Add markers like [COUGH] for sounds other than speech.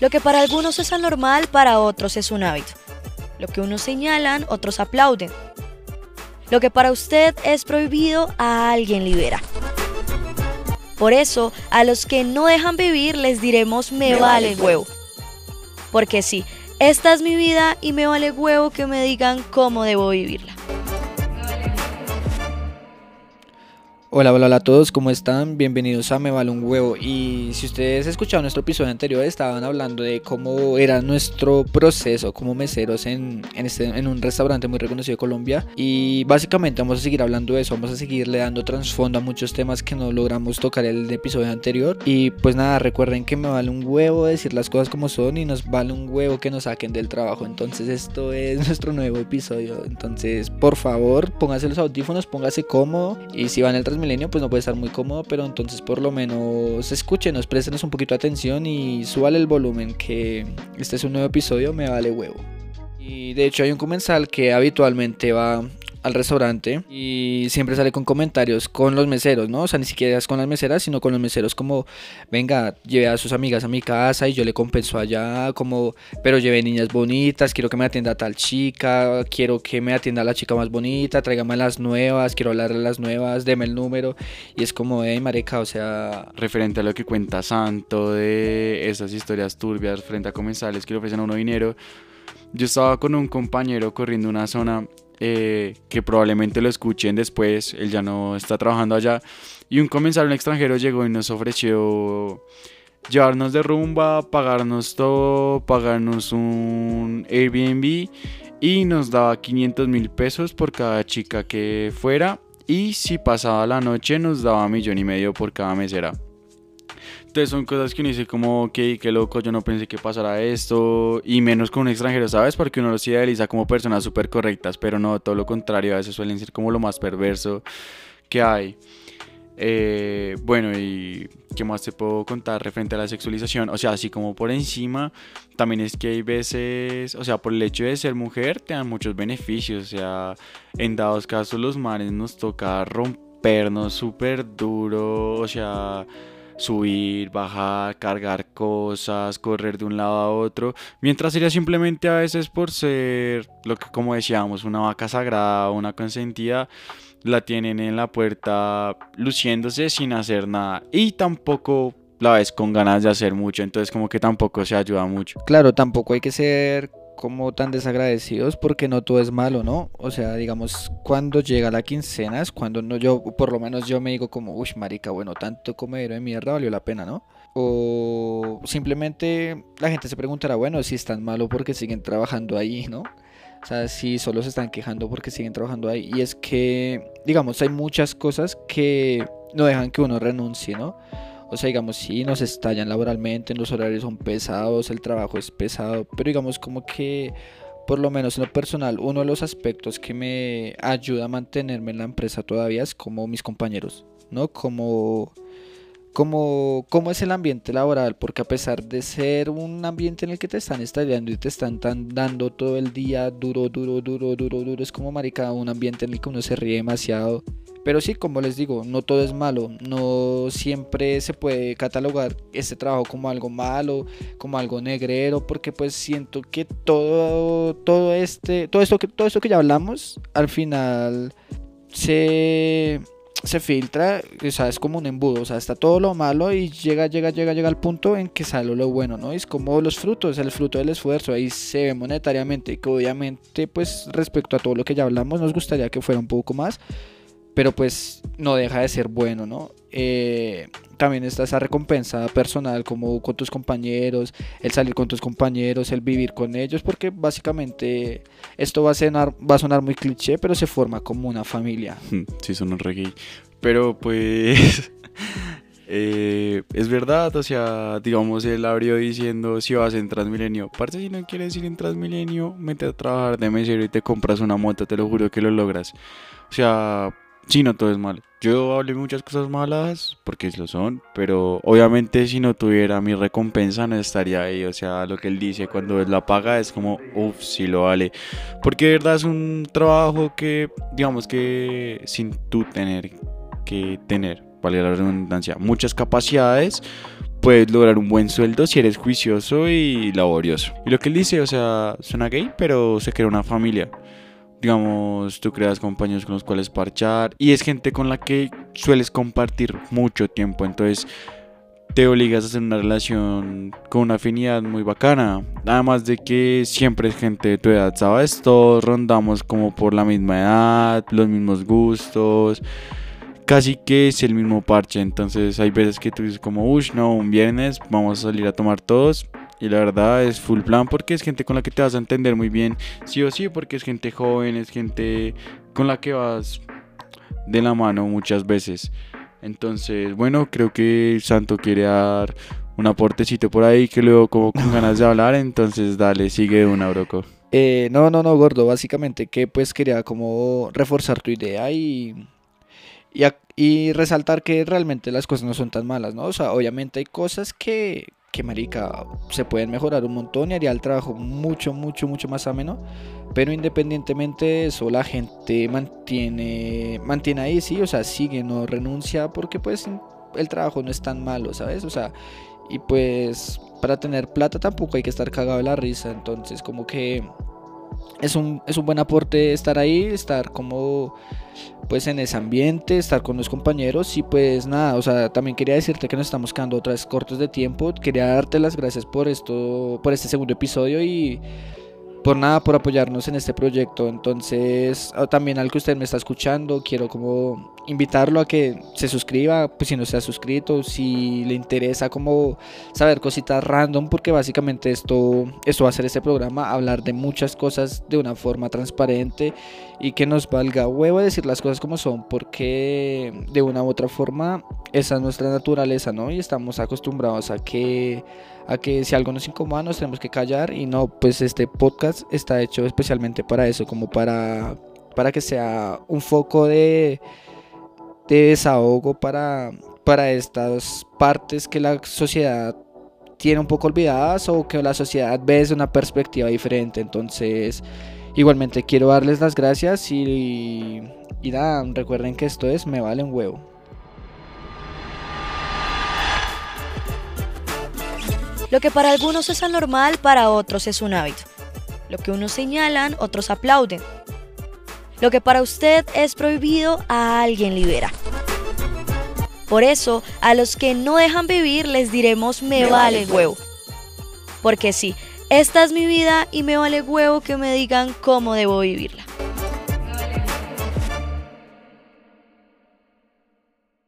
Lo que para algunos es anormal, para otros es un hábito. Lo que unos señalan, otros aplauden. Lo que para usted es prohibido, a alguien libera. Por eso, a los que no dejan vivir les diremos me, vale huevo. Porque sí, esta es mi vida y me vale huevo que me digan cómo debo vivirla. Hola, hola, hola a todos, ¿cómo están? Bienvenidos a Me Vale un Huevo. Y si ustedes escucharon nuestro episodio anterior, estaban hablando de cómo era nuestro proceso como meseros en, en, este, en un restaurante muy reconocido de Colombia. Y básicamente vamos a seguir hablando de eso, vamos a seguirle dando trasfondo a muchos temas que no logramos tocar el episodio anterior. Y pues nada, recuerden que me vale un huevo decir las cosas como son y nos vale un huevo que nos saquen del trabajo. Entonces, esto es [LAUGHS] nuestro nuevo episodio. Entonces, por favor, póngase los audífonos, póngase cómodo. Y si van el Milenio pues no puede estar muy cómodo, pero entonces por lo menos escúchenos, préstenos un poquito de atención y súbale el volumen que este es un nuevo episodio, me vale huevo. Y de hecho hay un comensal que habitualmente va al restaurante y siempre sale con comentarios con los meseros, ¿no? O sea, ni siquiera es con las meseras, sino con los meseros como, venga, lleve a sus amigas a mi casa y yo le compenso allá, como, pero lleve niñas bonitas, quiero que me atienda tal chica, quiero que me atienda la chica más bonita, tráigame las nuevas, quiero hablarle a las nuevas, deme el número. Y es como, hey, mareca, o sea... Referente a lo que cuenta Santo de esas historias turbias frente a comensales que le ofrecen a uno dinero, yo estaba con un compañero corriendo una zona eh, que probablemente lo escuchen después, él ya no está trabajando allá, y un comensal, un extranjero llegó y nos ofreció llevarnos de rumba, pagarnos todo, pagarnos un Airbnb y nos daba 500 mil pesos por cada chica que fuera y si pasaba la noche nos daba millón y medio por cada mesera. Entonces son cosas que uno dice como, ok, qué loco, yo no pensé que pasara esto, y menos con un extranjero, ¿sabes? Porque uno los idealiza como personas súper correctas, pero no, todo lo contrario, a veces suelen ser como lo más perverso que hay. Eh, bueno, y qué más te puedo contar referente a la sexualización. O sea, así como por encima, también es que hay veces, o sea, por el hecho de ser mujer, te dan muchos beneficios. O sea, en dados casos, los mares nos toca rompernos súper duro. O sea, subir, bajar, cargar cosas, correr de un lado a otro, mientras sería simplemente a veces por ser lo que como decíamos, una vaca sagrada, una consentida, la tienen en la puerta luciéndose sin hacer nada y tampoco la ves con ganas de hacer mucho, entonces como que tampoco se ayuda mucho. Claro, tampoco hay que ser como tan desagradecidos porque no todo es malo, ¿no? O sea, digamos, cuando llega la quincena es cuando no, yo, por lo menos yo me digo como, uy, marica, bueno, tanto comedero de mierda valió la pena, ¿no? O simplemente la gente se preguntará, bueno, si es tan malo porque siguen trabajando ahí, ¿no? O sea, si solo se están quejando porque siguen trabajando ahí. Y es que, digamos, hay muchas cosas que no dejan que uno renuncie, ¿no? O sea, digamos, sí, nos estallan laboralmente, los horarios son pesados, el trabajo es pesado, pero digamos como que, por lo menos en lo personal, uno de los aspectos que me ayuda a mantenerme en la empresa todavía es como mis compañeros, ¿no? Como, como, como es el ambiente laboral, porque a pesar de ser un ambiente en el que te están estallando y te están dando todo el día duro, duro, duro, duro, duro, es como marica, un ambiente en el que uno se ríe demasiado pero sí, como les digo, no todo es malo, no siempre se puede catalogar este trabajo como algo malo, como algo negrero, porque pues siento que todo, todo este, todo esto que, todo esto que ya hablamos, al final se, se filtra, o sea, es como un embudo, o sea, está todo lo malo y llega, llega, llega, llega al punto en que sale lo bueno, ¿no? Es como los frutos, el fruto del esfuerzo, ahí se ve monetariamente, que obviamente, pues respecto a todo lo que ya hablamos, nos gustaría que fuera un poco más pero pues no deja de ser bueno, ¿no? Eh, también está esa recompensa personal como con tus compañeros, el salir con tus compañeros, el vivir con ellos, porque básicamente esto va a sonar, va a sonar muy cliché, pero se forma como una familia. [LAUGHS] Sí, son un reggae. Pero pues [LAUGHS] eh, es verdad, o sea, digamos, él abrió diciendo si vas en Transmilenio. Parte si no quieres ir en Transmilenio, mete a trabajar de mesero y te compras una moto, te lo juro que lo logras. O sea, Sí, no todo es malo. Yo hablé muchas cosas malas, porque lo son, pero obviamente si no tuviera mi recompensa no estaría ahí. O sea, lo que él dice cuando es la paga es como, uff, sí lo vale. Porque de verdad es un trabajo que, digamos que sin tú tener que tener, vale la redundancia, muchas capacidades, puedes lograr un buen sueldo si eres juicioso y laborioso. Y lo que él dice, o sea, suena gay, pero se crea una familia. Digamos, tú creas compañeros con los cuales parchar y es gente con la que sueles compartir mucho tiempo. Entonces, te obligas a hacer una relación con una afinidad muy bacana. Además de que siempre es gente de tu edad, ¿sabes? Todos rondamos como por la misma edad, los mismos gustos. Casi que es el mismo parche. Entonces hay veces que tú dices como, uff, no, un viernes vamos a salir a tomar todos. Y la verdad es full plan porque es gente con la que te vas a entender muy bien. Sí o sí, porque es gente joven, es gente con la que vas de la mano muchas veces. Entonces, bueno, creo que Santo quiere dar un aportecito por ahí que luego como con [LAUGHS] ganas de hablar, entonces dale, sigue una, broco. Eh, no, no, no, gordo, básicamente que pues quería como reforzar tu idea y, y, resaltar que realmente las cosas no son tan malas, ¿no? O sea, obviamente hay cosas que, que marica, se pueden mejorar un montón y haría el trabajo mucho, mucho, mucho más ameno. Pero independientemente de eso, la gente mantiene, mantiene ahí, sí, o sea, sigue, no renuncia porque pues el trabajo no es tan malo, ¿sabes? O sea, y pues para tener plata tampoco hay que estar cagado de la risa, entonces como que es un, es un buen aporte estar ahí, estar como pues en ese ambiente, estar con los compañeros. Y pues nada, o sea, también quería decirte que nos estamos quedando otras cortos de tiempo, quería darte las gracias por esto, por este segundo episodio y por nada, por apoyarnos en este proyecto. Entonces, ah, también al que usted me está escuchando, quiero como invitarlo a que se suscriba, pues si no se ha suscrito, si le interesa como saber cositas random, porque básicamente esto, esto va a ser este programa, hablar de muchas cosas de una forma transparente y que nos valga huevo decir las cosas como son, porque de una u otra forma esa es nuestra naturaleza, ¿no? Y estamos acostumbrados a que a que si algo nos incomoda nos tenemos que callar y no, pues este podcast está hecho especialmente para eso, como para, para que sea un foco de, de desahogo para, para estas partes que la sociedad tiene un poco olvidadas o que la sociedad ve desde una perspectiva diferente. Entonces, igualmente quiero darles las gracias y, y nada, recuerden que esto es Me Vale un Huevo. Lo que para algunos es anormal, para otros es un hábito. Lo que unos señalan, otros aplauden. Lo que para usted es prohibido, a alguien libera. Por eso, a los que no dejan vivir les diremos me, vale huevo. Porque sí, esta es mi vida y me vale huevo que me digan cómo debo vivirla.